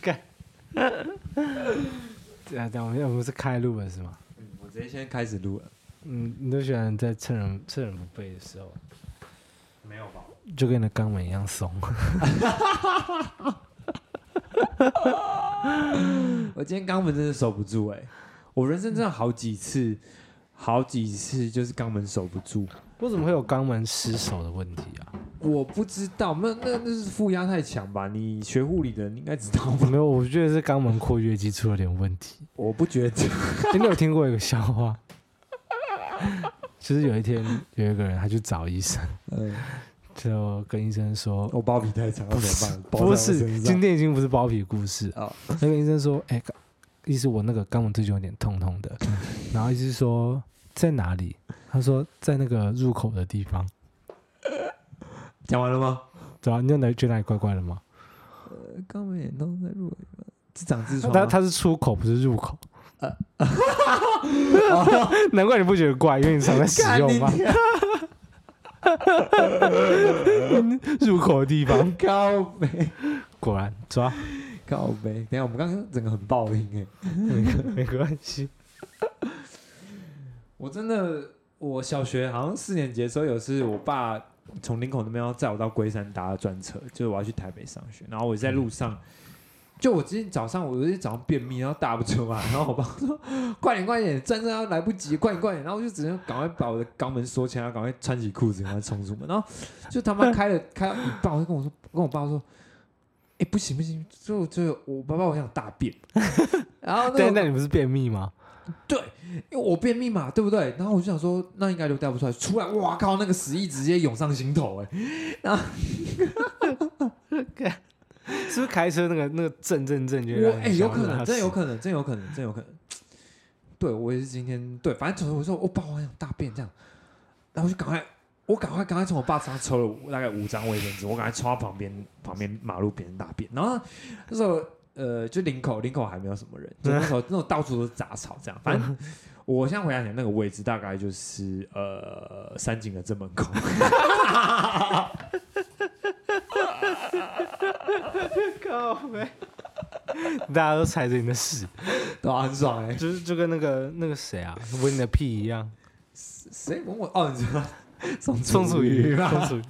干。对啊，但我们我们是开录了是吗？嗯，我直接先开始录了。嗯，你都喜欢在趁人趁人不备的时候，没有吧？就跟你的肛门一样松。我今天肛门真的守不住哎、我人生真的好几次，好几次就是肛门守不住。为什么会有肛门失守的问题啊？我不知道，那那那是负压太强吧？你学护理的，你应该知道吧？没有，我觉得是肛门括约肌出了点问题。我不觉得。你有听过一个笑话？就是有一天有一个人他去找医生，嗯，就跟医生说，我包皮太长，要怎么办？不是，今天已经不是包皮故事。啊，那个医生说，哎、意思我那个肛门最近有点痛痛的，然后医生说在哪里？他说在那个入口的地方。讲完了吗？对啊，你有哪觉得哪里怪怪的吗？呃，肛门炎痛在入，是长痔疮吗？它它是出口，不是入口。难怪你不觉得怪，因为你常在使用嘛。入口的地方，靠背，果然抓，靠背。等一下我们刚刚整个很爆音哎。没关系。我真的，我小学好像四年级的时候，有一次我爸从林口那边要载我到龟山搭专车，就是我要去台北上学，然后我在路上，就我今天早上我有一天早上便秘，然后大不出来，然后我爸说快点快点，专车要来不及，快点快点，然后我就只能赶快把我的肛门锁起来，赶快穿起裤子，赶快冲出门，然后就他妈开了开到一半，我就跟我说，跟我爸说。哎、不行不行，就就我爸爸我想大便，然后那那你不是便秘吗？因为我便秘嘛，对不对？然后我就想说，那应该就带不出来。出来，哇靠，那个屎意直接涌上心头，哎，然后 是不是开车那个那个震震震就我哎、有可能，真有可能，真有可能，真有可能。对我也是今天对，反正我说我爸我好想大便这样，然后我就赶快，我赶快赶快从我爸身上抽了大概五张卫生纸，我赶快冲到旁边旁边马路边大便，然后那时候呃就林口林口还没有什么人，就那时候 那种到处都是杂草这样，反正我现在回想起来那个位置大概就是呃三井的正门口，靠呗，大家都踩着你的屎，对啊，很爽哎、就是就跟那个那个谁啊，闻你的屁一样。谁闻我？哦，你知道宋松鼠鱼，吧？松鼠鱼，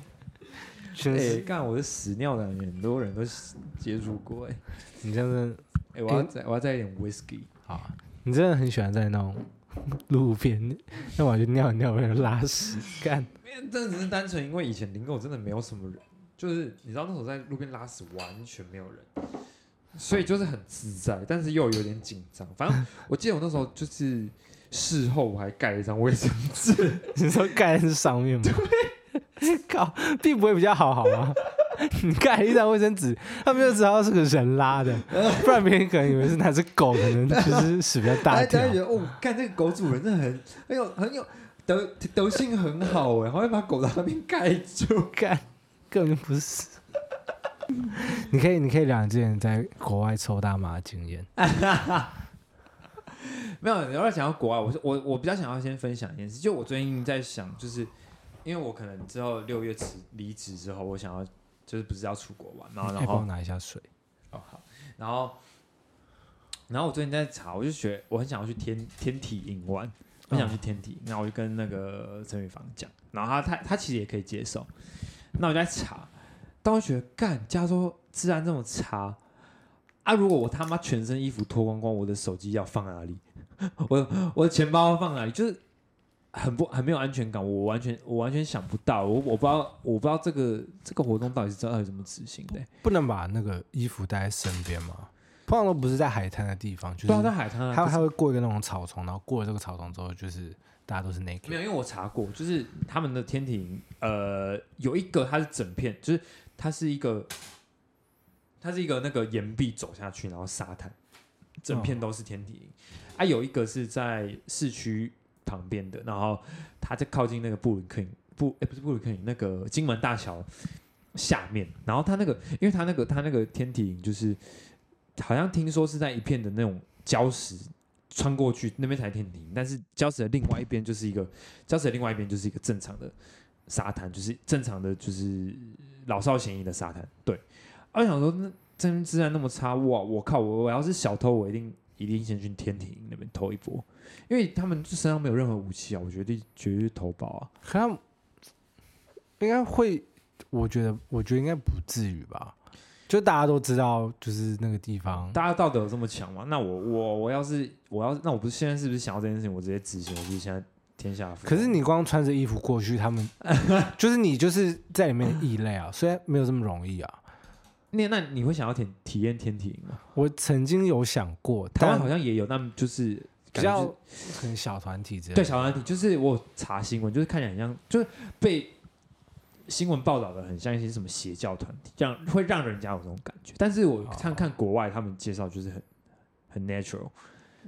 全哎，是干我的屎尿的很多人都接触过哎。你这样子哎，我要再我要再一点 whisky。好，你真的很喜欢在那种路边，那我就尿一尿，别人拉屎干。因为真的只是单纯因为以前林口真的没有什么人，就是你知道那时候在路边拉屎完全没有人，所以就是很自在，但是又有点紧张。反正我记得我那时候就是事后我还盖了一张卫生纸，你说盖在上面吗？靠，并不会比较好，好吗？你盖一张卫生纸，他们就知道是个人拉的，不然别人可能以为是那只狗，可能就是屎比较大条大家。觉得哦，看这个狗主人真的很很有很有德德性很好哎，还会把狗在那边盖住。盖，根本就不是。你可以，你可以聊你之前在国外抽大麻的经验。没有，你要讲到国外，我是我我比较想要先分享一件事，就我最近在想，就是因为我可能之后六月辞离职之后，我想要就是不是要出国玩，然后哎帮我然后拿一下水。哦好，然后然后我最近在查，我就觉得我很想要去天天体营玩，我想去天体，然后我就跟那个陈宇芳讲，然后他他他其实也可以接受，那我就在查，但我觉得干加州治安这么差。啊！如果我他妈全身衣服脱光光，我的手机要放哪里？我我的钱包要放哪里？就是很不很没有安全感，我完全我完全想不到，我我不知道我不知道这个这个活动到底是到底怎么执行的、不能把那个衣服带在身边吗？通常都不是在海滩的地方，就是对啊，在海滩啊，它它会过一个那种草丛，然后过了这个草丛之后，就是大家都是 naked。没有，因为我查过，就是他们的天体营，呃，有一个它是整片，就是它是一个，它是一个那个岩壁走下去，然后沙滩，整片都是天体营。啊，有一个是在市区旁边的，然后它在靠近那个布鲁克林布，哎、不是布鲁克林，那个金门大桥下面，然后它那个，因为它那个它那个天体营就是，好像听说是在一片的那种礁石穿过去，那边才天体营，但是礁石的另外一边就是一个礁石的另外一边就是一个正常的沙滩，就是正常的就是老少咸宜的沙滩。对，我想说那这边治安那么差，哇，我靠，我我要是小偷，我一定一定先去天体营那边偷一波，因为他们身上没有任何武器啊，我决定绝对是偷宝啊。可他们应该会，我觉得，我觉得应该不至于吧。就大家都知道，就是那个地方，大家道德有这么强吗？那我我我要是我要那我不是现在是不是想要这件事情，我直接执行，我就是现在天下。可是你光穿着衣服过去，他们 就是你就是在里面的异类啊，虽然没有这么容易啊。那那你会想要体体验天体营吗？我曾经有想过，台湾好像也有，那么就是比较很小团体之类的。对小团体，就是我查新闻，就是看起来很像，就是被新闻报道的很像一些什么邪教团体，这样会让人家有这种感觉。但是我看看国外他们介绍，就是很很 natural，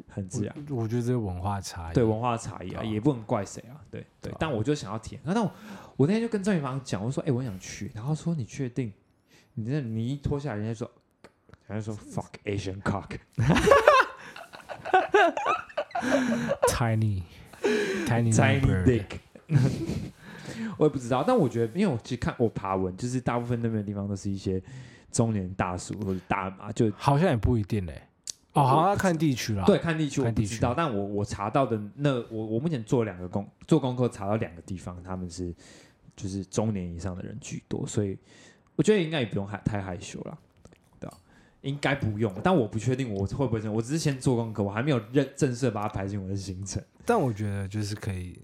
很自然。我，我觉得这是文化差异。对文化差异啊，啊也不能怪谁啊。对对但我就想要体验。那我我那天就跟郑元芳讲，我说：“哎、我想去。”然后说：“你确定？你那你一脱下来，人家说，人家说 fuck Asian cock。tiny tiny Tiny dick 我也不知道，但我觉得，因为我其实看我爬文，就是大部分那边的地方都是一些中年大叔或者大妈，就好像也不一定嘞。哦，好看地区啦。对看地区我看地区不知道，但我我查到的那我我目前做两个功做功课查到两个地方，他们是就是中年以上的人居多，所以我觉得应该也不用害太害羞了，应该不用，但我不确定我会不会这样，我只是先做功课，我还没有认正式把它排进我的行程。但我觉得就是可以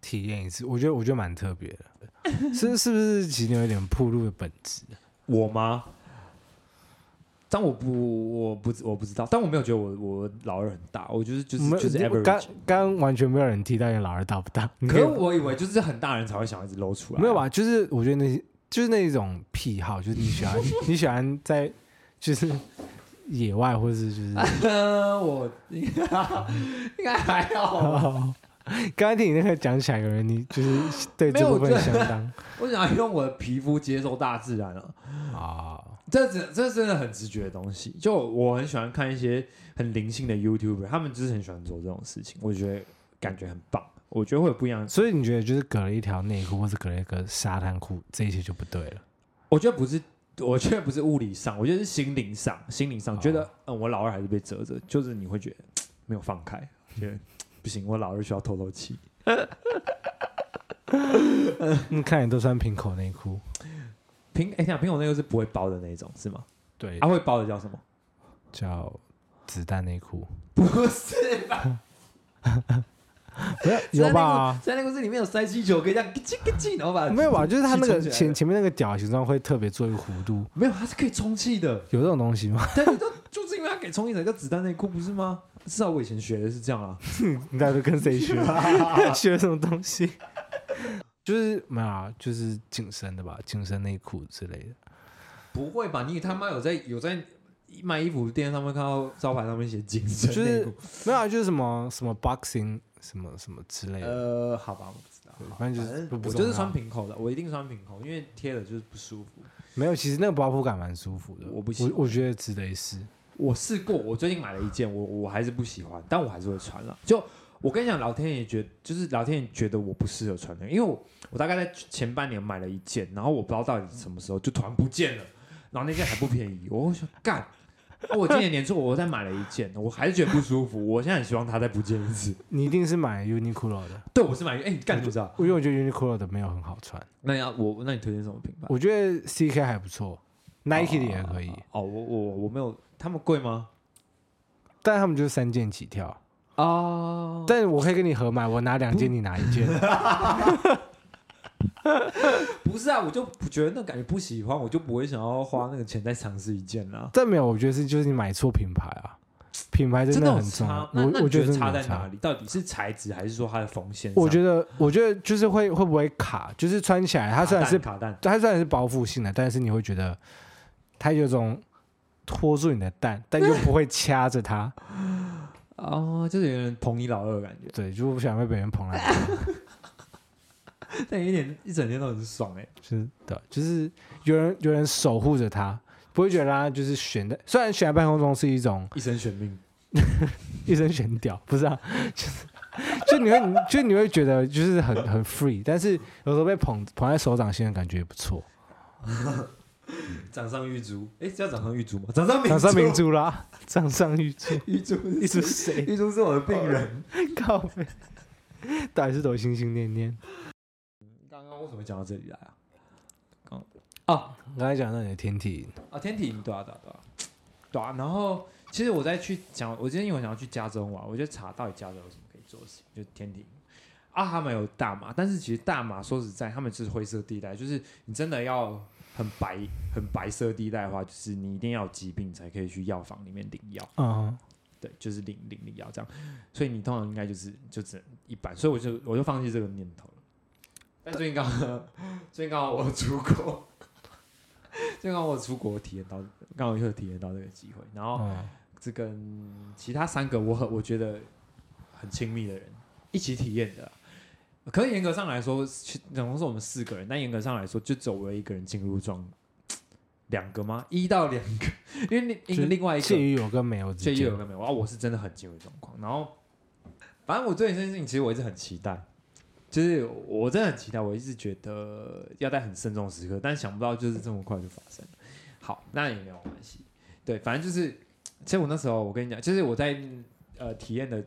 体验一次，我觉得我觉得蛮特别的，是是不是？其实有一点铺路的本质。我吗？但我不，我不，我不知道，但我没有觉得我我老二很大，我就是就是就是刚 average。刚完全没有人提到你老二大不大，可是我以为就是很大人才会想要一直露出来，没有？吧？就是我觉得那些就是那一种癖好，就是你喜欢 你喜欢在就是野外或者是就是。我应 该应该还好吧。刚刚听你那个讲起来，有人你就是对没这部分相当 我想要用我的皮肤接受大自然啊，啊，这这这真的很直觉的东西。就我很喜欢看一些很灵性的 YouTuber，他们就是很喜欢做这种事情，我觉得感觉很棒。我觉得会有不一样的所以你觉得就是隔了一条内裤或是隔了一个沙滩裤，这一切就不对了。我觉得不是，我觉得不是物理上，我觉得是心灵上，心灵上、哦觉得，嗯，我老二还是被折着，就是你会觉得没有放开，觉得不行，我老二需要透透气。嗯，看你都穿平口内裤，平，哎、欸，平口内裤是不会包的那种，是吗？对啊，会包的叫什么？叫子弹内裤，不是吧？不 是有吧？在那个是里面有塞气球，可以这样咯叽咯叽，然后把没有吧？就是它那个前前面那个屌形状会特别做一个弧度，没有，它是可以充气的。有这种东西吗？但是就就是因为它给充气才叫子弹内裤，不是吗？至少我以前学的是这样啊。你到底跟谁学？学什么东西？就是没有啊，就是紧身的吧，紧身内裤之类的。不会吧？你他妈有在有在卖衣服店上面看到招牌上面写紧身就是？没有啊，就是什么什么 boxing 什么什么之类的，呃，好吧，我不知道。反正就是我就是穿平口的，我一定穿平口，因为贴了就是不舒服。没有。其实那个包覆感蛮舒服的，我不我我觉得值得一试。我试过，我最近买了一件，我我还是不喜欢，但我还是会穿了。就我跟你讲，老天爷觉就是老天爷觉得我不适合穿那个，因为我我大概在前半年买了一件，然后我不知道到底什么时候就突然不见了，然后那件还不便宜，我想干。啊 我今年年初我再买了一件，我还是觉得不舒服。我现在很希望它再不见一次。你一定是买 Uniqlo 的，对，我是买，哎、你干你不知道？因为我觉得 Uniqlo 的没有很好穿。那要我，那你推荐什么品牌？我觉得 CK 还不错，Nike 的也可以，哦，我我我没有，他们贵吗？但他们就是三件起跳。哦，但我可以跟你合买，我拿两件，你拿一件。不是啊，我就不觉得那感觉不喜欢，我就不会想要花那个钱再尝试一件啦。但没有，我觉得是就是你买错品牌啊，品牌真真的很重要差。。那那我我觉得差。在哪里？到底是材质还是说它的缝线？我觉得，我觉得就是会会不会卡，就是穿起来它虽然是卡蛋，它虽然是包覆性的，但是你会觉得它有种拖住你的蛋，但又不会掐着它。哦，就是有点捧你老二的感觉，对，就不想被别人捧来。但有一点一整天都很爽哎。就是的，就是有人有人守护着他，不会觉得他就是悬的，虽然悬在半空中是一种一生悬命，一生悬吊，不是啊，就是就你会就你会觉得就是很很 free，但是有时候被捧捧在手掌心的感觉也不错。掌上玉珠，哎，叫掌上玉珠吗？掌上掌上明珠啦，掌上玉珠，玉珠，玉珠谁？玉珠是我的病人。靠背，到底是都心心念念。为什么讲到这里来啊？刚哦，刚才讲到你的天体啊，天体对啊对啊对啊对啊。然后其实我在去讲，我今天因为想要去加州玩，我就查到底加州有什么可以做的事情，就天体。啊，他们有大麻，但是其实大麻说实在，他们是灰色地带，就是你真的要很白、很白色地带的话，就是你一定要有疾病才可以去药房里面领药。嗯，对，就是领领领药这样，所以你通常应该就是就只能一般，所以我就我就放弃这个念头了。但最近刚好 最近刚好我出国，最近刚好我出国体验到，刚好又体验到这个机会，然后这跟其他三个我很我觉得很亲密的人一起体验的。可是严格上来说，总共是我们四个人，但严格上来说，就只有我一个人进入状，两个吗？一到两个，因为另另外一个介于有跟没有，介于有跟没有啊，我是真的很进入状况。然后，反正我对这件事情，其实我一直很期待，就是我真的很期待，我一直觉得要在很慎重时刻，但想不到就是这么快就发生了。好，那也没有关系，对，反正就是，其实我那时候我跟你讲，就是我在呃体验的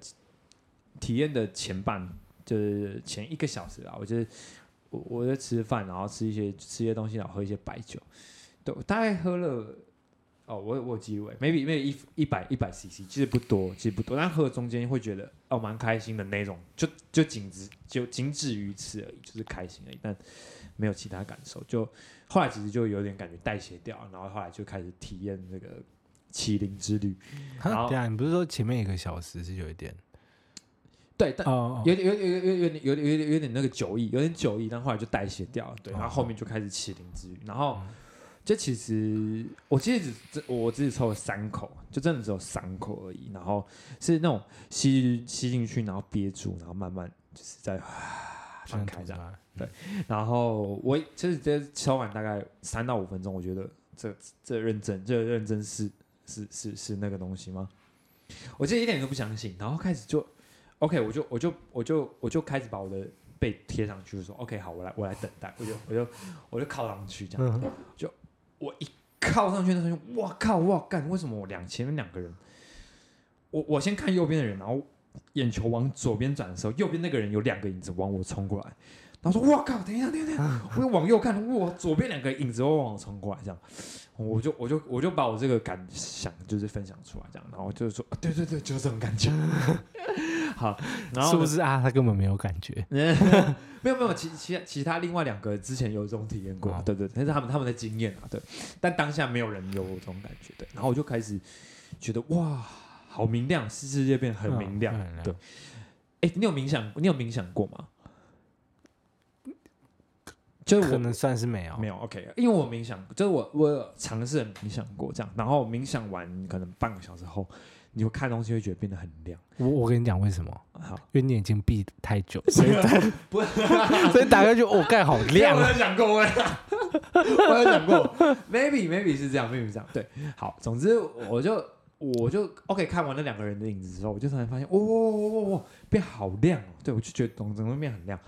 体验的前半。就是前一个小时啊，我就是我我在吃饭，然后吃一些吃一些东西，然后喝一些白酒，对，大概喝了哦，我我记录，maybe maybe 一一百一百 cc，其实不多，其实不多，但喝中间会觉得哦蛮开心的那种，就就仅止就仅止于此而已，就是开心而已，但没有其他感受。就后来其实就有点感觉代谢掉，然后后来就开始体验这个麒麟之旅。然后对啊，你不是说前面一个小时是有一点？对，但有点、有、有、有、有、有点、有点、有点、有点那个酒意，有点酒意，但后来就代谢掉了。对，然后后面就开始麒麟之旅。然后，这其实我其实只我自己抽了三口，就真的只有三口而已。然后是那种吸吸进去，然后憋住，然后慢慢就是在放开这样。对，然后我其实这抽完大概三到五分钟，我觉得这这认真，这认真是是是是那个东西吗？我其实一点都不相信，然后开始就。OK，我就我就我就我就开始把我的背贴上去，说 OK 好，我来我来等待，我就我就我就靠上去这样，就我一靠上去那时候，哇靠哇干，为什么我两前面两个人，我我先看右边的人，然后眼球往左边转的时候，右边那个人有两个影子往我冲过来，他说哇靠，等一下等一下，我又往右看，我左边两个影子会往我冲过来，这样，我就我就我就把我这个感想就是分享出来，这样，然后就是说对对对，就是这种感觉。好，然后是不是啊？他根本没有感觉，没有没有，其其其他另外两个之前有这种体验过，对对，那是他们他们的经验啊，对。但当下没有人有这种感觉，对。然后我就开始觉得哇，好明亮，世界变得很明亮，对。哎，你有冥想？你有冥想过吗？就可能算是没有，没有。OK，因为我冥想，就是我我尝试冥想过这样，然后冥想完可能半个小时后。你会看东西会觉得变得很亮。我我跟你讲为什么？好，因为你眼睛闭太久，所以不 所以打开就哦盖好亮。我有讲过，我有讲过，maybe maybe 是这样，maybe 这样。对，好，总之我就我就 OK 看完那两个人的影子之后，我就突然发现，哇哇哇哇哇，变好亮哦！对我就觉得整整个变很亮，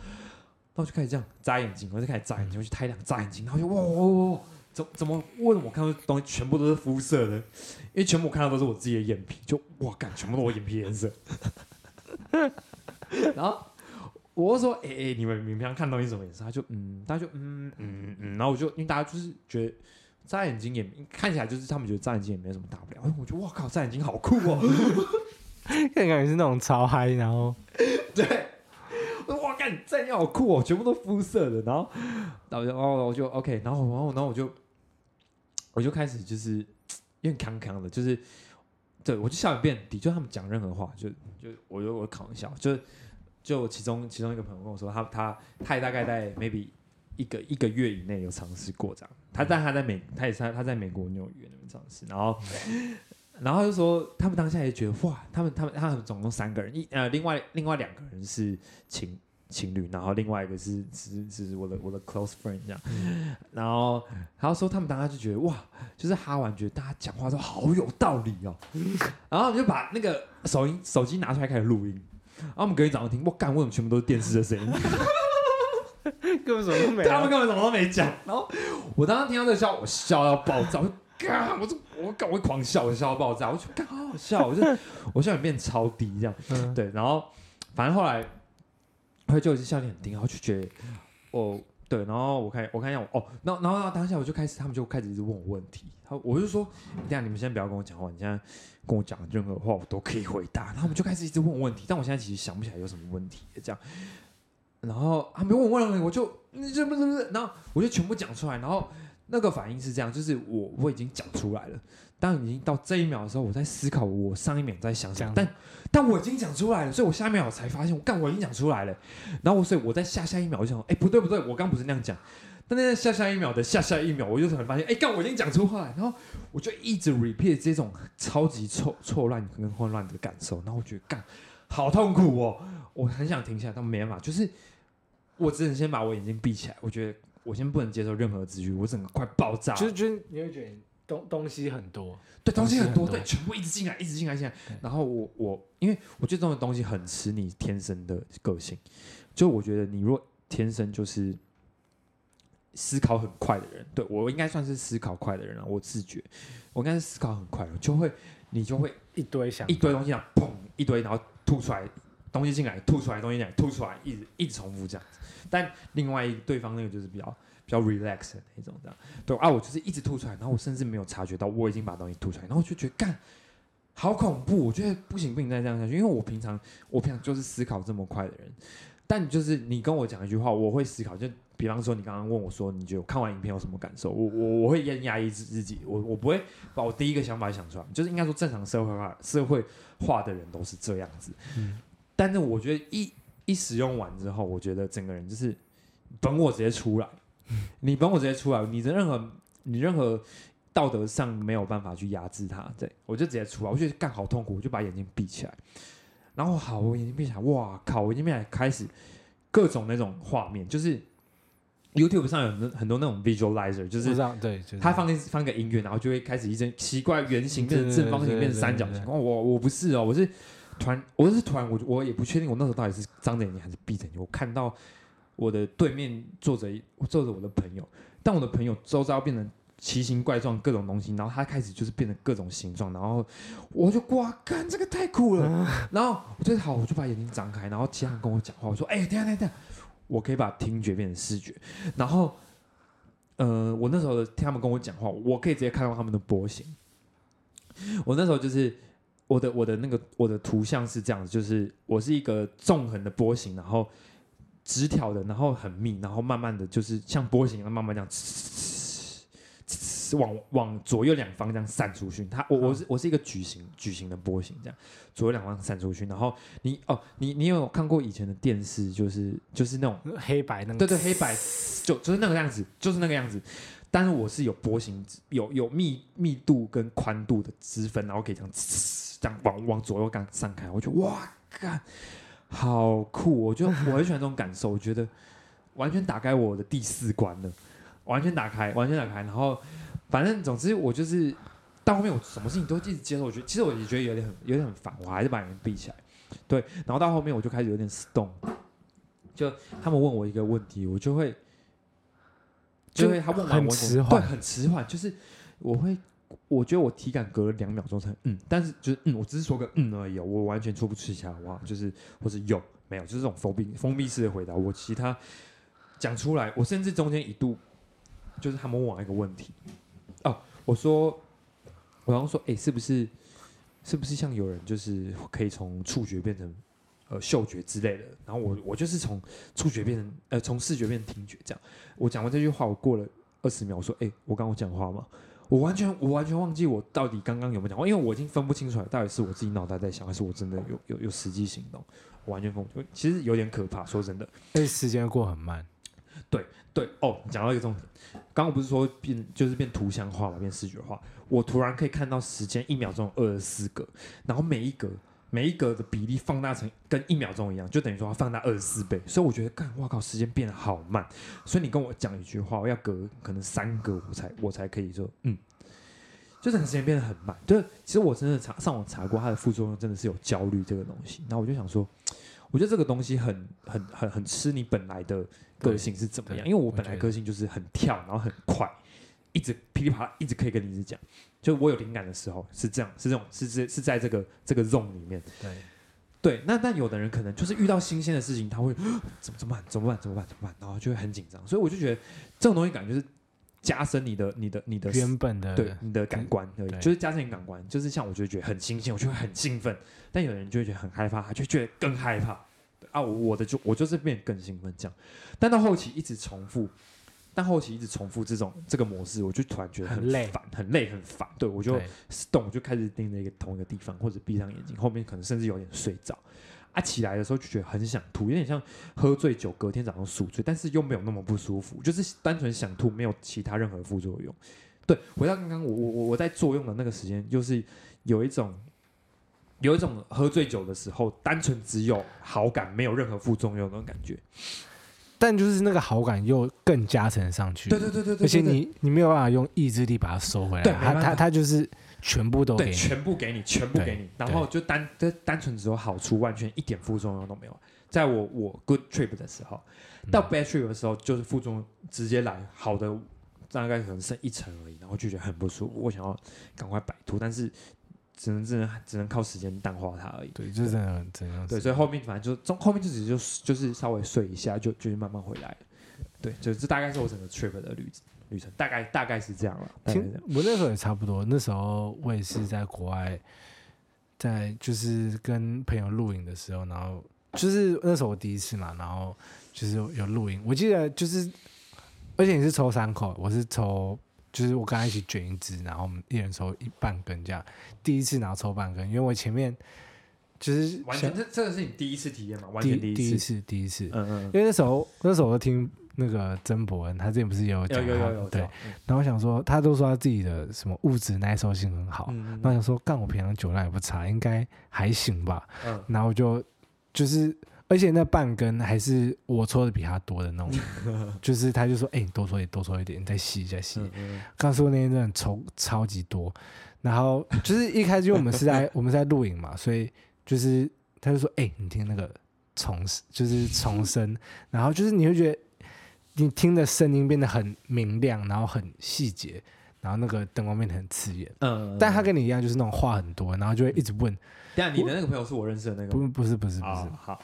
然后就开始这样眨眼睛，我就开始眨眼睛，我去太亮眨眼睛，然后就哇哇哇哇。怎怎么？为什么我看到东西全部都是肤色的？因为全部我看到都是我自己的眼皮，就哇，感全部都我眼皮颜色。然后我就说：“哎哎，你们你们平常看东西什么颜色？”他就嗯，他就嗯嗯嗯。然后我就因为大家就是觉得眨眼睛也看起来就是他们觉得眨眼睛也没什么大不了。我觉得哇靠，眨眼睛好酷哦！看感觉是那种超嗨，然后对，哇干，眨眼睛好酷哦，全部都肤色的。然后然后就哦，我就 OK，然后然后然后我就。我就开始就是有点康康的，就是对我就笑点变低，就他们讲任何话，就就我就我扛笑，就就其中其中一个朋友跟我说，他他他也大概在 maybe 一个一个月以内有尝试过这样，他但他在美他也是他在美国纽约那边尝试，然后然后就说他们当下也觉得哇，他们他们他们总共三个人，一呃另外另外两个人是情。情侣，然后另外一个是是是我的我的 close friend 这样，然后然后说他们大家就觉得哇，就是哈完觉得大家讲话都好有道理哦，然后我们就把那个手音手机拿出来开始录音，然后我们隔天早上听，我干为什么全部都是电视的声音？根本什么都没他们。根本什么都没讲。然后我当时听到这个笑，我笑到爆炸，我就嘎，我就我干，我狂笑，我笑到爆炸，我就干好好笑，我就我笑点变超低这样。嗯，对，然后反正后来，后就一直笑点很低，然后就觉得哦。对，然后我看我看一下我哦，然后然后当下我就开始，他们就开始一直问我问题，然后我就说，这样你们先不要跟我讲话，你现在跟我讲任何话我都可以回答，然后他们就开始一直问我问题，但我现在其实想不起来有什么问题这样，然后他没问我问了，我就你这不是不是，然后我就全部讲出来，然后那个反应是这样，就是我我已经讲出来了，当已经到这一秒的时候，我在思考我上一秒在想什么，但但我已经讲出来了，所以我下一秒我才发现，我干我已经讲出来了，然后我所以我在下下一秒我就想，哎不对不对，我刚不是那样讲，但在下下一秒的下下一秒，我就突然发现，哎干我已经讲出话来，然后我就一直 repeat 这种超级错错乱跟混乱的感受，然后我觉得干好痛苦哦，我很想停下来，但没办法，就是我只能先把我眼睛闭起来，我觉得我先不能接受任何资讯，我整个快爆炸了，就是就是你会觉得东东西很多，对，东西很多，对，全部一直进来，一直进来，进来。然后我我，因为我觉得这种东西很吃你天生的个性，就我觉得你若天生就是思考很快的人，对我应该算是思考快的人啊，我自觉我应该是思考很快的，就会你就会一堆想一堆东西然后砰一堆，然后吐出来东西进来，吐出来东西进来，吐出来，一直一直重复这样子。但另外一对方那个就是比较比较 relax 的那种这样。对啊，我就是一直吐出来，然后我甚至没有察觉到我已经把东西吐出来，然后我就觉得干好恐怖，我觉得不行不行再这样下去，因为我平常我平常就是思考这么快的人，但就是你跟我讲一句话，我会思考，就比方说你刚刚问我说，你觉得看完影片有什么感受？我我我会压压抑自自己，我我不会把我第一个想法想出来，就是应该说正常社会化社会化的人都是这样子，嗯但是我觉得一一使用完之后，我觉得整个人就是本我直接出来，你本我直接出来，你的任何你任何道德上没有办法去压制它，对我就直接出来，我觉得干好痛苦，我就把眼睛闭起来，然后好，我眼睛闭起来，哇靠，我眼睛闭起来开始各种那种画面，就是 YouTube 上有很多很多那种 visualizer，就就是对，就是。他放一放个音乐，然后就会开始一阵奇怪圆形变成正方形变成三角形。哦，我我不是哦，我是突然我是突然我我也不确定我那时候到底是张着眼睛还是闭着眼睛。我看到我的对面坐着一坐着我的朋友，但我的朋友周遭变成奇形怪状各种东西，然后他开始就是变成各种形状，然后我就哇，干这个太酷了。然后我就好，我就把眼睛张开，然后其他人跟我讲话，我说哎、等下等下等下，我可以把听觉变成视觉，然后。呃，我那时候听他们跟我讲话，我可以直接看到他们的波形。我那时候就是我的我的那个我的图像是这样子，就是我是一个纵横的波形，然后直条的，然后很密，然后慢慢的就是像波形一样慢慢这样往往左右两方这样散出去。它我我是我是一个矩形矩形的波形，这样左右两方散出去。然后你哦，你你有看过以前的电视，就是就是那种黑白那个，对对，黑白就就是那个样子，就是那个样子。但是我是有波形，有有密密度跟宽度的之分，然后可以这样这样往往左右刚散开，我觉得哇，干好酷！我就我很喜欢这种感受，我觉得完全打开我的第四关了，完全打开，完全打开。然后反正总之我就是到后面我什么事情都一直接受，我觉得其实我也觉得有点很有点很烦，我还是把眼睛闭起来。对，然后到后面我就开始有点 stone，就他们问我一个问题，我就会。就会他问完很我迟缓对，很迟缓，就是我会，我觉得我体感隔了两秒钟才嗯，但是就是嗯，我只是说个嗯而已，我完全说不出其他话，就是或是有没有，就是这种封闭封闭式的回答，我其他讲出来，我甚至中间一度就是他们问我一个问题，哦，我说我好像说，哎、是不是是不是像有人就是可以从触觉变成呃嗅觉之类的，然后我我就是从触觉变成呃从视觉变成听觉这样。我讲完这句话，我过了二十秒，我说：“哎、我刚刚讲话吗？”我完全我完全忘记我到底刚刚有没有讲话，因为我已经分不清楚了，到底是我自己脑袋在想，还是我真的有有有实际行动。我完全分不清，其实有点可怕。说真的，而且时间过很慢，对对哦，讲到一个重点，刚刚不是说变就是变图像化嘛，变视觉化。我突然可以看到时间一秒钟二十四格，然后每一格每一格的比例放大成跟一秒钟一样，就等于说它放大二十四倍。所以我觉得，干，哇靠，时间变得好慢。所以你跟我讲一句话，我要隔可能三格我才我才可以说嗯，就整个时间变得很慢。就是其实我真的查上网查过，它的副作用真的是有焦虑这个东西。然后我就想说，我觉得这个东西很很很很吃你本来的个性是怎么样。因为我本来个性就是很跳，然后很快，一直噼里啪啦，一直可以跟你一直讲。就我有灵感的时候是这样，是这种是是是在这个这个 zone 里面。对，对，那但有的人可能就是遇到新鲜的事情，他会怎么怎么办？怎么办？怎么办？怎么办？然后就会很紧张。所以我就觉得这种东西感觉是加深你的你的你的原本的对你的感官而已，对就是加深你感官，就是像我就觉得很新鲜，我就会很兴奋，但有人就会觉得很害怕，他就觉得更害怕。啊，我我的就我就是变更兴奋这样，但到后期一直重复，但后期一直重复这种这个模式，我就突然觉得很累烦，很累，很烦。对我就动，我就开始盯着一个同一个地方，或者闭上眼睛，后面可能甚至有点睡着。啊，起来的时候就觉得很想吐，有点像喝醉酒，隔天早上宿醉，但是又没有那么不舒服，就是单纯想吐，没有其他任何副作用。对，回到刚刚我我我我在作用的那个时间，就是有一种有一种喝醉酒的时候，单纯只有好感，没有任何副作用那种感觉。但就是那个好感又更加成上去，对对对对对，而且你你没有办法用意志力把它收回来，他他他就是全部都给全部给你，全部给你，然后就单单单纯只有好处，完全一点副作用都没有。在我我 good trip 的时候，嗯。到 bad trip 的时候，就是副作用直接来，好的大概可能剩一层而已，然后就觉得很不舒服，我想要赶快摆脱，但是只能只能只能靠时间淡化它而已。对，就是真的很真的对，所以后面反正就中后面就只就就是稍微睡一下，就就是慢慢回来了。对，就这大概是我整个 trip 的旅旅程，大概大概是这样了。大概是听我那时候也差不多，那时候我也是在国外，在就是跟朋友露营的时候，然后就是那时候我第一次嘛，然后就是有有露营，我记得就是，而且你是抽三口，我是抽，就是我跟他一起卷一支，然后我们一人抽一半根这样，第一次然后抽半根，因为我前面就是完全这这个是你第一次体验嘛？完第全第第一次。第一次，嗯嗯，因为那时候那时候我听那个曾伯恩，他之前不是也有有讲他有有有对，然后我想说，他都说他自己的什么物质耐受性很好，嗯然后想说，干我平常酒量也不差，应该还行吧。嗯然后就就是，而且那半根还是我抽的比他多的那种，就是他就说，哎、你多抽一点，多抽一点，你再吸再吸。嗯嗯刚说那天真的抽超级多，然后就是一开始因为我们是在 我们是在录影嘛，所以就是他就说，哎、你听那个重就是重声，然后就是你会觉得你听的声音变得很明亮，然后很细节，然后那个灯光变得很刺眼。嗯，但他跟你一样，就是那种话很多，然后就会一直问，等一下你的那个朋友是我认识的那个不，不是不是不是，啊好，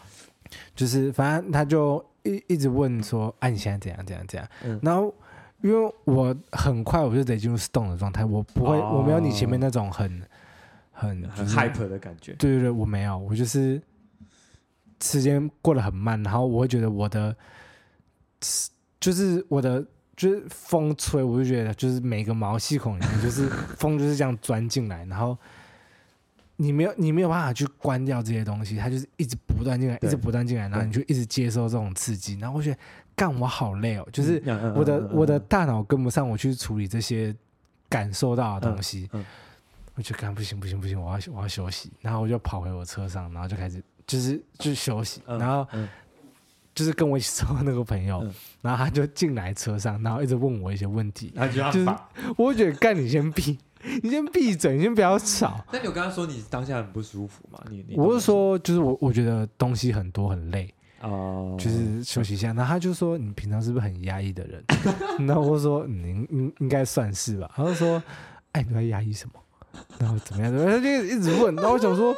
就是反正他就一一直问说，啊你现在怎样怎样怎样，嗯。然后因为我很快我就得进入 stone 的状态，我不会，哦我没有你前面那种很很很就是 hyper 的感觉，对对对，我没有，我就是时间过得很慢，然后我会觉得我的就是我的就是风吹，我就觉得就是每个毛细孔里面就是风就是这样钻进来，然后你没有你没有办法去关掉这些东西，它就是一直不断进来，一直不断进来，然后你就一直接受这种刺激，然后我觉得干我好累哦，就是我的嗯嗯我的大脑跟不上我去处理这些感受到的东西，我就干不行不行不行，我要我要休息，然后我就跑回我车上，然后就开始就是就休息，嗯然后嗯。就是跟我一起抽的那个朋友，嗯。然后他就进来车上，然后一直问我一些问题，就是。我觉得干你先闭，你先闭嘴，你先不要吵。那你有跟他说你当下很不舒服吗？你你我是说，就是我我觉得东西很多很累，哦，就是休息一下。然后他就说你平常是不是很压抑的人？然后我说你应应应该算是吧。他就说哎你在压抑什么？然后怎么样？他就一直问。然后我想说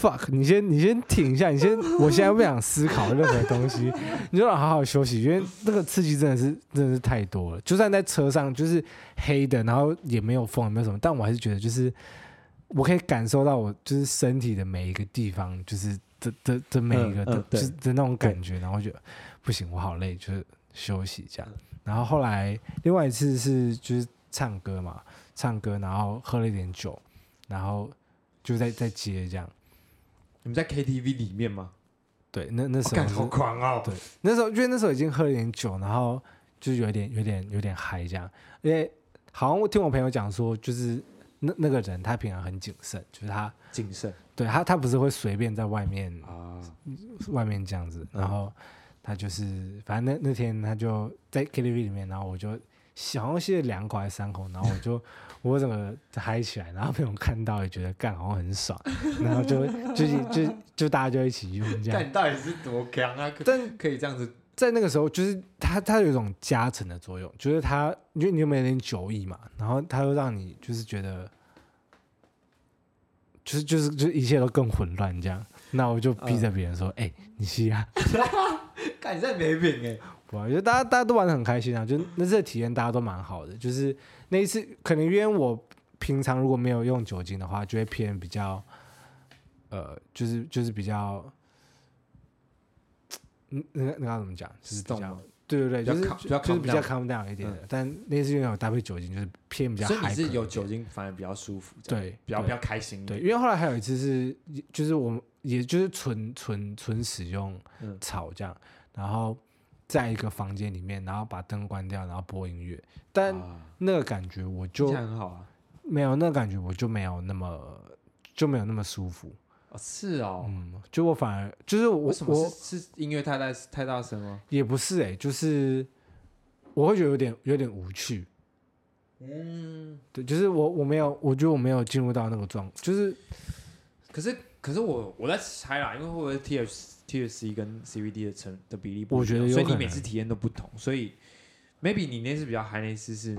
fuck，你先你先停一下，你先，我现在不想思考任何东西，你就让好好休息，因为那个刺激真的是真的是太多了。就算在车上就是黑的，然后也没有风也没有什么，但我还是觉得就是我可以感受到我就是身体的每一个地方，就是这这这每一个的、嗯嗯就是的那种感觉，然后我觉得不行，我好累，就是休息这样。然后后来另外一次是就是唱歌嘛，唱歌，然后喝了一点酒，然后就在在接这样。你们在 KTV 里面吗？对，那那时候是、干好狂哦！对那时候因为那时候已经喝了一点酒，然后就是有点有点有点嗨这样，因为好像我听我朋友讲说，就是那那个人他平常很谨慎，就是他谨慎对他他不是会随便在外面啊，外面这样子，嗯然后他就是反正那那天他就在 KTV 里面，然后我就吸好像吸了两口还是三口，然后我就 我整个嗨起来，然后被我看到也觉得干好像很爽，然后就就就就大家就一起用这样。但你到底是多强啊？可但可以这样子，在那个时候，就是它它有一种加成的作用，就是它因为你有没有点酒意嘛，然后它又让你就是觉得，就是就是就是一切都更混乱这样。那我就逼着别人说：“哎、你吸啊 看你在没品哎！！”我觉得大家大家都玩的很开心啊，就那次的体验大家都蛮好的。就是那一次，可能因为我平常如果没有用酒精的话，就会偏比较，呃，就是就是比较，嗯，那那那要怎么讲？就是比较，对对对，就是比较就是比较 calm down 一点的。但那次因为有搭配酒精，就是偏比较所以你是有酒精反而比较舒服，对比较比较开心对，因为后来还有一次是，就是我们也就是纯纯纯使用嗯草这样，然后在一个房间里面，然后把灯关掉，然后播音乐，但啊那个感觉我就很好啊。没有那个感觉，我就没有那么就没有那么舒服。哦，是哦。嗯，就我反而就是我我是是音乐太大太大声吗？也不是哎、就是我会觉得有点有点无趣。嗯，对，就是我我没有，我觉得我没有进入到那个状，就是可是可是我我在猜啦，因为会不会 T H T H C 跟 C V D 的成的比例不一样，我觉得所以你每次体验都不同，所以 maybe 你那次比较嗨，那次是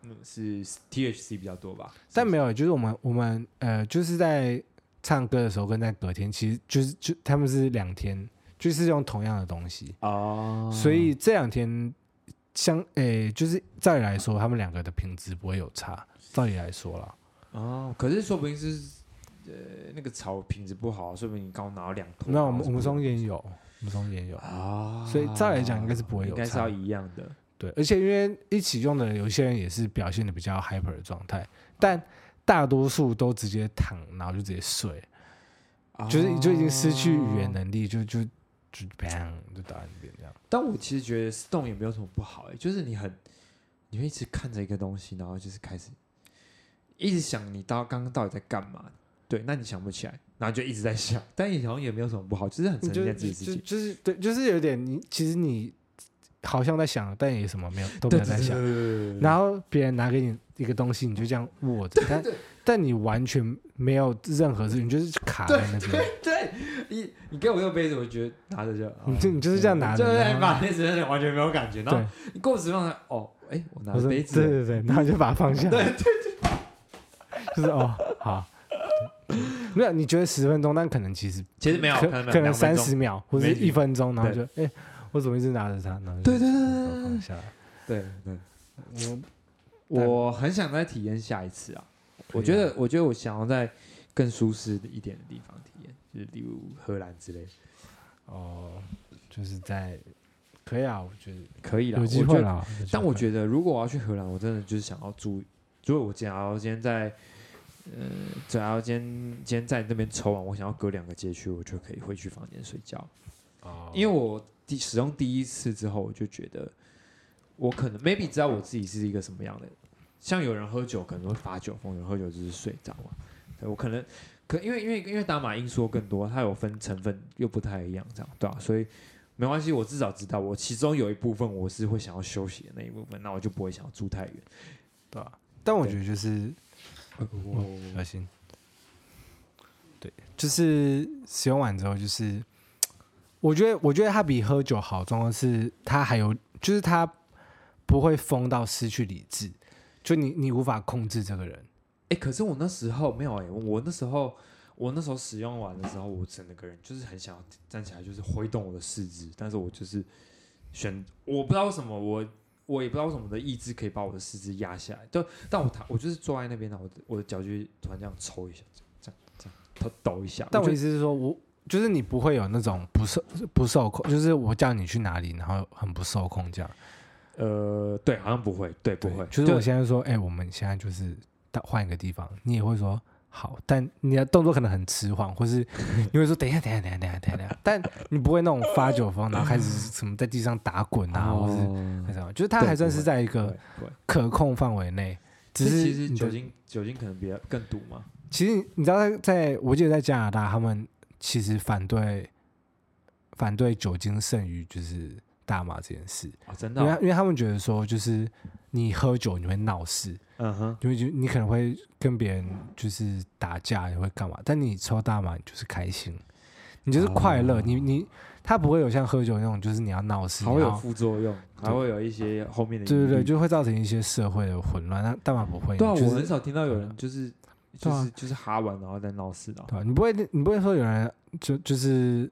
嗯是 T H C 比较多吧？但没有，就是我们我们呃，就是在唱歌的时候跟在隔天，其实就是就他们是两天，就是用同样的东西，哦，所以这两天相诶、就是照理来说，他们两个的品质不会有差。照理来说啦，哦，可是说不定是呃那个草品质不好，说不定你刚好拿了两坨。那，我们我们中间有，我们中间有，啊，所以照来讲应该是不会有应该是要一样的。对，而且因为一起用的人，有些人也是表现的比较 hyper 的状态，但大多数都直接躺，然后就直接睡，就是就已经失去语言哦。能力，就就就 bang 就打在那边这样。但我其实觉得 Stone 也没有什么不好、欸，就是你很，你会一直看着一个东西，然后就是开始一直想你到刚刚到底在干嘛。对，那你想不起来，然后就一直在想，但也好像也没有什么不好，就是很沉就浸在自己世就。就是对，就是有点你其实你好像在想，但也什么没有都没有在想。然后别人拿给你一个东西，你就这样握着，但但你完全没有任何事，情就是卡在那边，对，你你给我一个杯子，我觉得拿着就，你就你就是这样拿着就是然后把杯子完全没有感觉，然后对，你过十分钟，哦，哎，我拿杯子对，对对，然后就把它放下，对对对，就是哦好，对 没有你觉得十分钟，但可能其实其实没有，可可能三十秒或者一分钟，然后就哎我怎么一直拿着它，然后就对对对对对下来，对对。我我很想再体验下一次啊！我觉得，我觉得我想要在更舒适一点的地方体验，就是例如荷兰之类的，哦就是在可以啊，我觉得可以啦。有机会啦，但我觉得，如果我要去荷兰，我真的就是想要住。如果我假如今天在，呃，假如今天今天在那边抽完，我想要隔两个街区，我就可以回去房间睡觉。哦因为我第使用第一次之后，我就觉得我可能 maybe 知道我自己是一个什么样的人。像有人喝酒可能会发酒疯，有人喝酒就是睡着嘛。对我可能可因为因为因为打马因素更多，它有分成分又不太一样，这样对吧、所以没关系，我至少知道我其中有一部分我是会想要休息的那一部分，那我就不会想要住太远。对吧？但我觉得就是哦小心。对，就是使用完之后，就是我觉得，我觉得它比喝酒好，重要是它还有，就是它不会疯到失去理智，就你你无法控制这个人。哎、可是我那时候没有哎、我那时候我那时候使用完的时候，我整个人就是很想要站起来，就是挥动我的四肢，但是我就是选，我不知道为什么我。我也不知道为什么我的意志可以把我的四肢压下来，就但我躺，我就是坐在那边，然后我的我的脚就突然这样抽一下，这样这样抖抖一下。但我意思是说，我就是你不会有那种不受不受控，就是我叫你去哪里，然后很不受控这样。呃，对，好像不会，对，不会，就是我现在说，哎、我们现在就是到换一个地方，你也会说好，但你的动作可能很迟缓，或是 你会说等一下，等一下，等一下，等一下，等一下但你不会那种发酒疯，然后开始什么在地上打滚啊，或是哦。还是什么，就是它还算是在一个可控范围内，只是其实你酒精酒精可能比较更毒嘛。其实你知道在，在我记得在加拿大，他们其实反对反对酒精剩余就是大麻这件事，啊，真的哦，因为因为他们觉得说，就是你喝酒你会闹事，嗯哼，因为就你可能会跟别人就是打架，你会干嘛？但你抽大麻，你就是开心，你就是快乐，哦你你他不会有像喝酒那种，就是你要闹事，还会有副作用，还会有一些后面的对对对，就会造成一些社会的混乱。那大麻不会，对啊，就是我很少听到有人就是就是就是哈完然后再闹事的啊，对吧？你不会你不会说有人就就是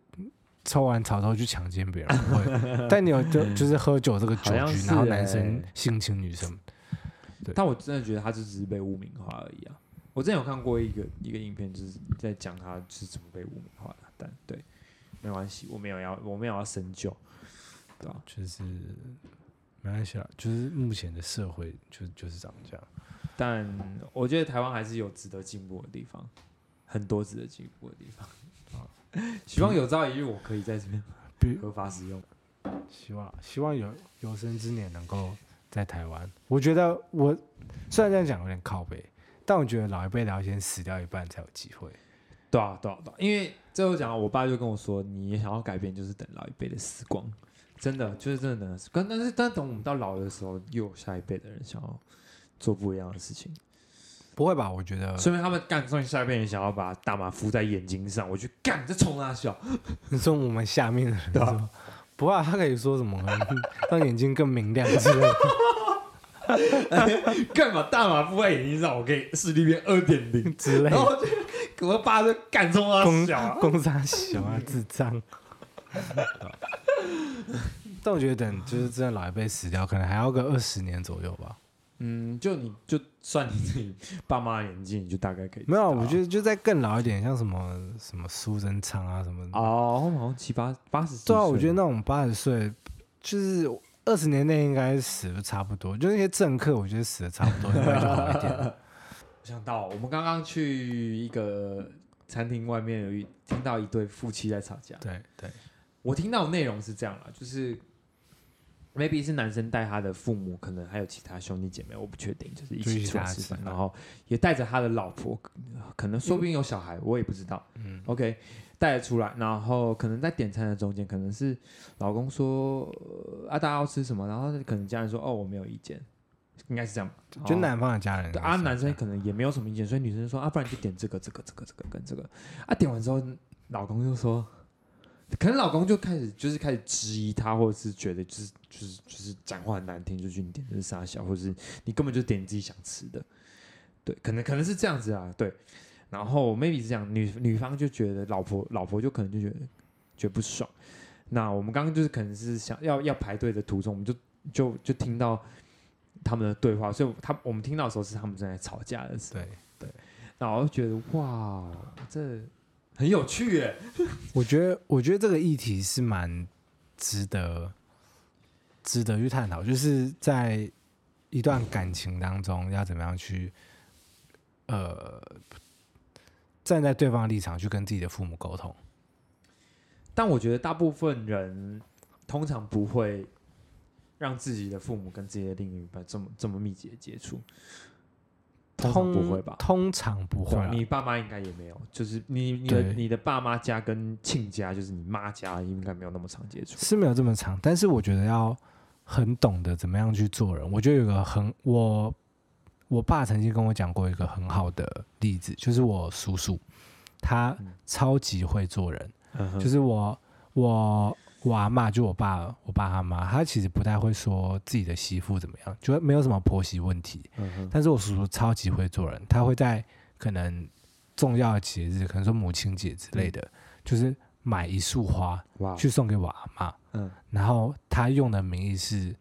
抽完草之后去强奸别人，不会。但你有就就是喝酒这个酒局，好像是然后男生欸性侵女生，对但我真的觉得他就只是被污名化而已啊。我之前有看过一个一个影片，就是在讲他是怎么被污名化的，但对，没关系，我没有要我没有要深究，对吧、就是没关系啦，就是目前的社会就就是长这样。但我觉得台湾还是有值得进步的地方，很多值得进步的地方。啊，希望有朝一日我可以在这边比合法使用。希望希望有有生之年能够在台湾。我觉得我虽然这样讲有点靠背，但我觉得老一辈的要先死掉一半才有机会。对啊，对啊，对啊，因为最后讲，我爸就跟我说，你想要改变，就是等老一辈的时光，真的就是真的等但。但是，但等我们到老的时候，又有下一辈的人想要做不一样的事情，不会吧？我觉得说明他们干，说明下一辈人想要把大麻敷在眼睛上，我去干，这冲他笑，你说我们下面的人对啊不会、啊，他可以说什么 让眼睛更明亮之类的。干嘛大麻敷在眼睛上，我可以视力变二点零，之类的，然后就我爸就干冲他笑啊，公杀小啊，智障。但我觉得等就是真的老一辈死掉，可能还要个二十年左右吧。嗯，就你就算你自己爸妈的年纪，你就大概可以没有我觉得就在更老一点，像什么什么苏贞昌啊什么的。哦，好像七八八十岁对啊，我觉得那种八十岁，就是二十年内应该死的差不多。就那些政客，我觉得死的差不多，应该就好一点。我想到我们刚刚去一个餐厅外面有一听到一对夫妻在吵架，对对，我听到的内容是这样啦，就是 maybe 是男生带他的父母，可能还有其他兄弟姐妹，我不确定，就是一起出来吃吃饭，然后也带着他的老婆，可能说不定有小孩，我也不知道。嗯，OK，带了出来，然后可能在点餐的中间，可能是老公说、呃啊大家要吃什么，然后可能家人说哦我没有意见，应该是这样就男方的家人对啊，男生可可能也没有什么意见，所以女生说啊，不然你就点这个、这个、这个、这个跟这个。啊。点完之后，老公就说，可能老公就开始就是开始质疑他，或者是觉得就是就是就是讲话很难听，就去你点的是傻小，或者是你根本就点你自己想吃的，对，可能可能是这样子啊，对。然后 maybe 是这样，女女方就觉得老婆老婆就可能就觉得觉得不爽。那我们刚刚就是可能是想要要排队的途中，我们就就就听到他们的对话，所以他我们听到的时候是他们正在吵架的时候，对，那我就觉得哇，这很有趣耶。我觉得我觉得这个议题是蛮值得值得去探讨，就是在一段感情当中要怎么样去呃站在对方的立场去跟自己的父母沟通。但我觉得大部分人通常不会让自己的父母跟自己的另一半这么这么密集的接触，通常不会吧？通常不会。你爸妈应该也没有，就是你你的你的爸妈家跟亲家，就是你妈家，应该没有那么常接触。是没有这么长，但是我觉得要很懂得怎么样去做人。我觉得有个很我我爸曾经跟我讲过一个很好的例子，就是我叔叔，他嗯超级会做人，嗯就是我我我阿妈，就我爸我爸他妈，他其实不太会说自己的媳妇怎么样，就没有什么婆媳问题。嗯哼。但是我叔叔超级会做人，他会在可能重要的节日，可能说母亲节之类的，就是买一束花哇，去送给我阿妈。嗯。然后他用的名义是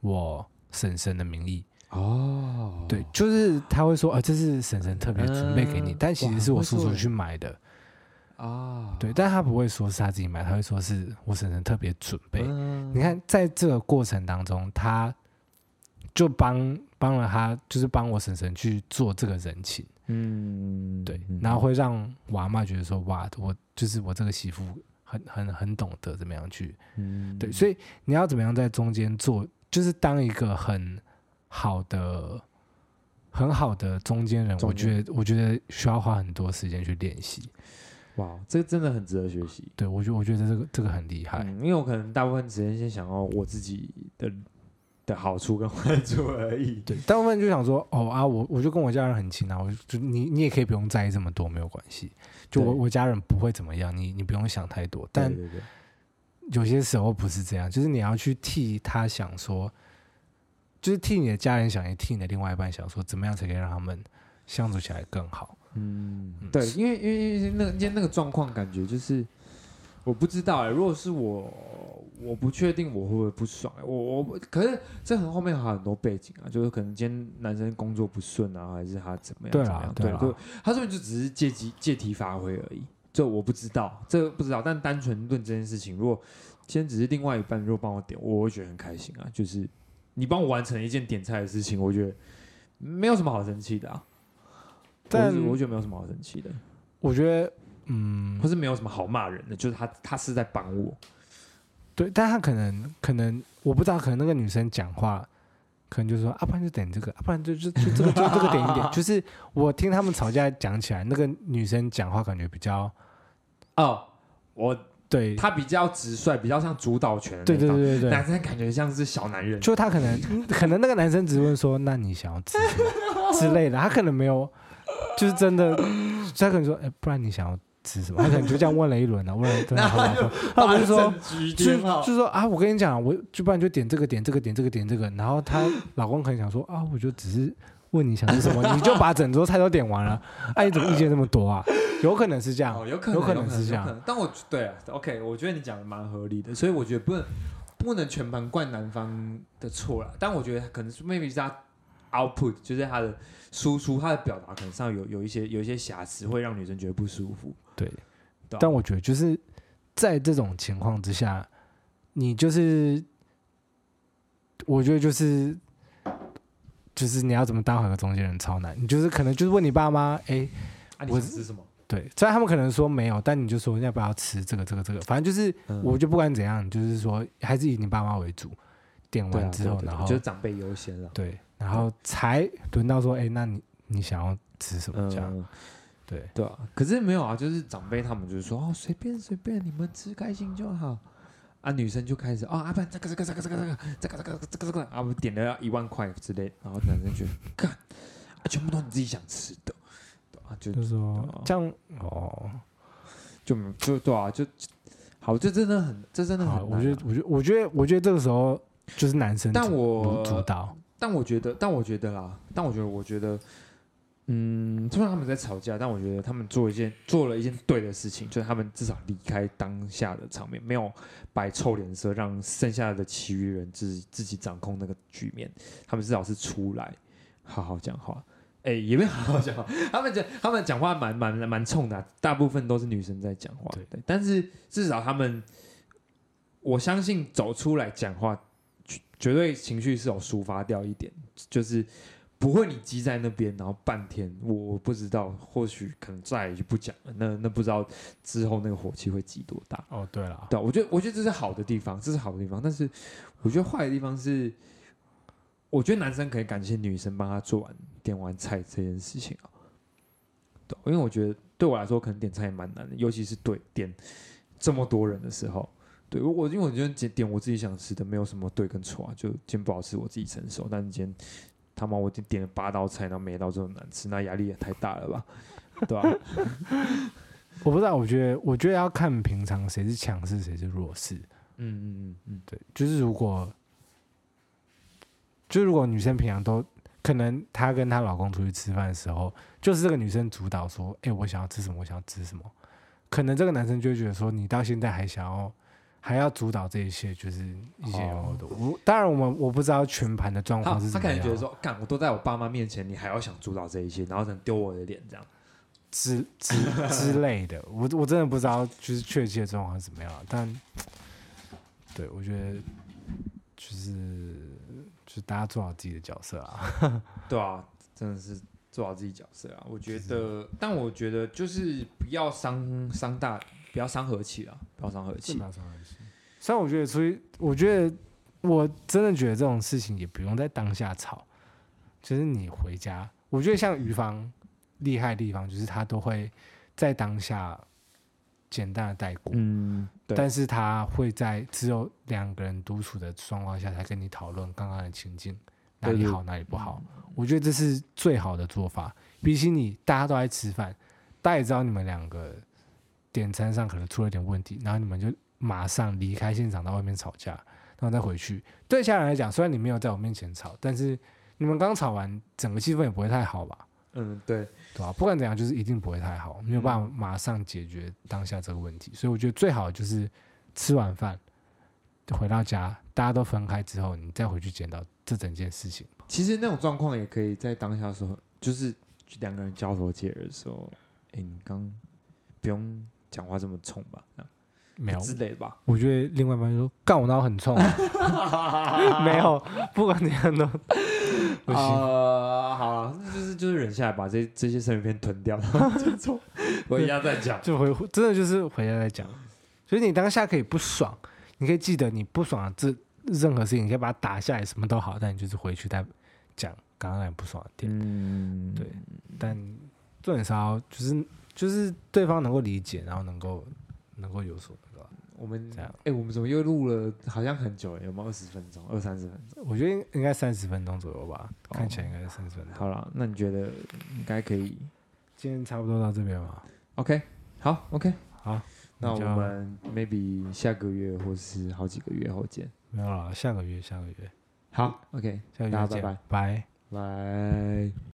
我婶婶的名义，哦，对，就是他会说，呃，这是婶婶特别准备给你，嗯。但其实是我叔叔去买的，啊，对，但他不会说是他自己买，他会说是我婶婶特别准备。嗯你看，在这个过程当中，他就帮帮了他，就是帮我婶婶去做这个人情，嗯，对，嗯然后会让我阿妈觉得说，哇，我就是我这个媳妇很很很懂得怎么样去嗯对，所以你要怎么样在中间做，就是当一个很好的、很好的中间人。我觉得，我觉得需要花很多时间去练习。哇，这个真的很值得学习。对我觉得我觉得这个这个很厉害。嗯，因为我可能大部分时间先想要我自己的的好处跟坏处 而已。对，大部分就想说，哦啊，我我就跟我家人很亲啊，我就你你也可以不用在意这么多，没有关系。就我我家人不会怎么样，你你不用想太多。但有些时候不是这样，就是你要去替他想说，就是替你的家人想，也替你的另外一半想说，怎么样才可以让他们相处起来更好。嗯嗯，对，因为因为因为那个今天那个状况，感觉就是我不知道哎、如果是我，我不确定我会不会不爽、欸。我我可是这很后面还有很多背景啊，就是可能今天男生工作不顺啊，还是他怎么样怎么样？啦对啦就他这边就只是借机借题发挥而已。这我不知道，这个不知道。但单纯论这件事情，如果今天只是另外一半如果帮我点，我会觉得很开心啊。就是你帮我完成一件点菜的事情，我觉得没有什么好生气的啊。但我是我觉得没有什么好生气的，我觉得，嗯或，是没有什么好骂人的，就是他他是在帮我。对，但他可能可能我不知道，可能那个女生讲话，可能就说啊，不然就点这个，啊，不然就就就这个就这个点一点。就是我听他们吵架讲起来，那个女生讲话感觉比较哦，我对，他比较直率，比较像主导权对对对对对，男生感觉像是小男人。就他可能嗯可能那个男生只问说，那你想要吃什么之类的，他可能没有，就是真的，他可能说，哎，不然你想要吃什么？他可能就这样问了一轮了，问了对他 老婆，他老婆就说。就就说啊，我跟你讲，我就不然就点这个点这个点这个点这个，然后她老公可能想说啊，我就只是问你想吃什么，你就把整桌菜都点完了，哎、你怎么意见这么多啊？有可能是这样，哦，有可能，有可能是这样但我对啊，OK，我觉得你讲的蛮合理的，所以我觉得不能不能全盘怪男方的错了。但我觉得可能是 maybe 是他 output，就是他的输出，他的表达可能上有有一些有一些瑕疵，会让女生觉得不舒服。对。但我觉得就是在这种情况之下，你就是，我觉得就是。就是你要怎么当好一个中间人超难，你就是可能就是问你爸妈，哎、我想吃什么？对，虽然他们可能说没有，但你就说要不要吃这个这个这个，反正就是嗯我就不管怎样，就是说还是以你爸妈为主，点完之后，然后就是长辈优先了。对，然后才轮到说，哎、那你你想要吃什么？这样、嗯，对，对啊，可是没有啊，就是长辈他们就是说哦，随便随便，你们吃开心就好。啊，女生就开始哦，啊，不然这个这个这个这个这个这个这个这个这个，啊，我点了要一万块之类，然后男生觉得干，啊，全部都你自己想吃的，对啊，就就是说这样哦，就就对啊，就好，这真的很，这真的好，很我觉得我觉得我觉得我觉得这个时候就是男生但主我主导，但我觉得，但我觉得啦，但我觉得，我觉得，嗯，虽然他们在吵架，但我觉得他们做一件做了一件对的事情，就是他们至少离开当下的场面，没有摆臭脸色，让剩下的其余人自己自己掌控那个局面。他们至少是出来好好讲话，哎、也没有好好讲话。他们讲他们讲话蛮蛮蛮冲的啊、大部分都是女生在讲话，对对，但是至少他们，我相信走出来讲话，绝绝对情绪是有抒发掉一点，就是不会你积在那边，然后半天我我不知道，或许可能再也就不讲了，那那不知道之后那个火气会积多大。哦，对了，对啊，我觉得我觉得这是好的地方，这是好的地方，但是我觉得坏的地方是，我觉得男生可以感谢女生帮他做完点完菜这件事情啊。对，因为我觉得对我来说，可能点菜也蛮难的，尤其是对点这么多人的时候。对我，因为我觉得点点我自己想吃的，没有什么对跟错啊，就今天不好吃我自己承受。但是今天他妈我点点了八道菜，然后每一道都很难吃，那压力也太大了吧？对吧、我不知道，我觉得我觉得要看平常谁是强势，谁是弱势。嗯嗯嗯嗯，对，就是如果，就如果女生平常都可能她跟她老公出去吃饭的时候，就是这个女生主导说，哎、我想要吃什么，我想要吃什么，可能这个男生就会觉得说，你到现在还想要还要主导这一些，就是一些哦的。我当然我们我不知道全盘的状他他况是怎么样，可能觉得说，干，我都在我爸妈面前，你还要想主导这一些，然后可能丢我的脸这样。之之 之类的，我我真的不知道就是确切的状况是怎么样，但对我觉得就是就是大家做好自己的角色啊。对啊，真的是做好自己角色啊。我觉得，但我觉得就是不要伤伤大，不要伤和气啊，不要伤和气。虽然我觉得所以，我觉得我真的觉得这种事情也不用在当下吵，就是你回家，我觉得像于芳厉害的地方就是他都会在当下简单的带过，嗯，对，但是他会在只有两个人独处的状况下才跟你讨论刚刚的情境哪里好哪里不好。我觉得这是最好的做法，比起你大家都在吃饭，大家也知道你们两个点餐上可能出了点问题，然后你们就马上离开现场到外面吵架，然后再回去。对其他人来讲，虽然你没有在我面前吵，但是你们刚吵完，整个气氛也不会太好吧？嗯，对，对吧、不管怎样，就是一定不会太好，没有办法马上解决当下这个问题。所以我觉得最好就是吃完饭回到家，大家都分开之后，你再回去检讨这整件事情。其实那种状况也可以在当下说，就是两个人交头接耳的时候，哎，你刚不用讲话这么冲吧，这样没有，之类的吧。我觉得另外一半说干我脑很冲、啊，没有，不管怎样都不行。呃，好了，那就是就是忍下来，把这这些生鱼片吞掉，然后 就冲回家再讲。就回真的就是回家再讲。所以你当下可以不爽，你可以记得你不爽这任何事情，你可以把它打下来，什么都好，但你就是回去再讲刚刚那不爽的点。嗯，对但重点是要就是就是对方能够理解，然后能够能够有所那个。我们这样哎、我们怎么又录了？好像很久了，有没有二十分钟、二三十分钟？我觉得应该三十分钟左右吧，看起来应该是三十分钟。好了，那你觉得应该可以今天差不多到这边吧。？OK，好，OK，好，那我们 maybe 下个月或是好几个月后见。没有了，下个月下个月好，OK，下个月见，大家拜拜。拜。